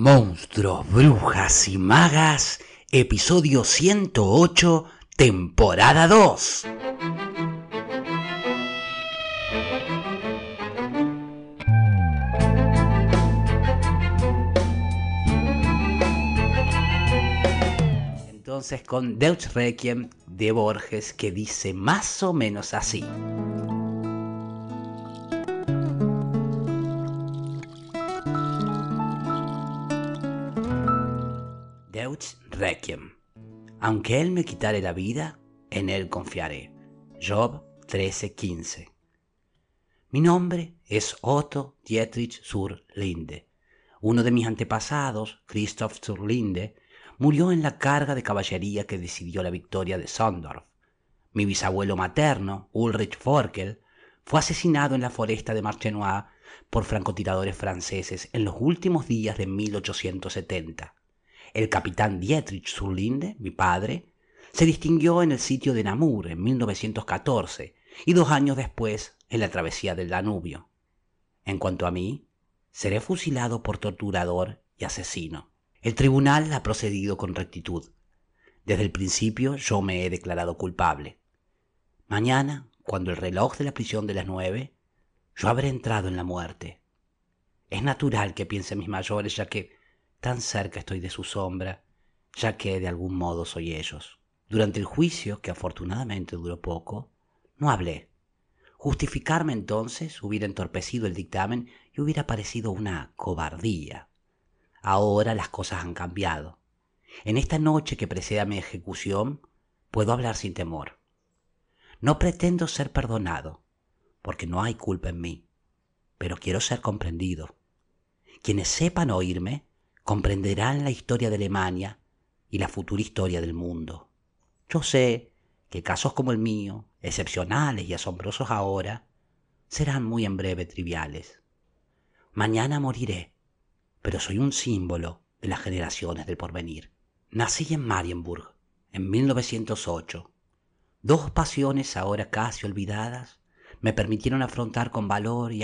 Monstruos, Brujas y Magas, episodio 108, temporada 2. Entonces con Deutsch Requiem de Borges que dice más o menos así. Deutsch Requiem. Aunque Él me quitare la vida, en Él confiaré. Job 13:15. Mi nombre es Otto Dietrich zur Linde. Uno de mis antepasados, Christoph zur Linde, murió en la carga de caballería que decidió la victoria de Sondorf. Mi bisabuelo materno, Ulrich Forkel, fue asesinado en la foresta de Marchenois por francotiradores franceses en los últimos días de 1870. El capitán Dietrich Zurlinde, mi padre, se distinguió en el sitio de Namur en 1914 y dos años después en la travesía del Danubio. En cuanto a mí, seré fusilado por torturador y asesino. El tribunal ha procedido con rectitud. Desde el principio yo me he declarado culpable. Mañana, cuando el reloj de la prisión de las nueve, yo habré entrado en la muerte. Es natural que piensen mis mayores, ya que tan cerca estoy de su sombra, ya que de algún modo soy ellos. Durante el juicio, que afortunadamente duró poco, no hablé. Justificarme entonces hubiera entorpecido el dictamen y hubiera parecido una cobardía. Ahora las cosas han cambiado. En esta noche que precede a mi ejecución, puedo hablar sin temor. No pretendo ser perdonado, porque no hay culpa en mí, pero quiero ser comprendido. Quienes sepan oírme comprenderán la historia de Alemania y la futura historia del mundo. Yo sé que casos como el mío, excepcionales y asombrosos ahora, serán muy en breve triviales. Mañana moriré, pero soy un símbolo de las generaciones del porvenir. Nací en Marienburg en 1908. Dos pasiones ahora casi olvidadas me permitieron afrontar con valor y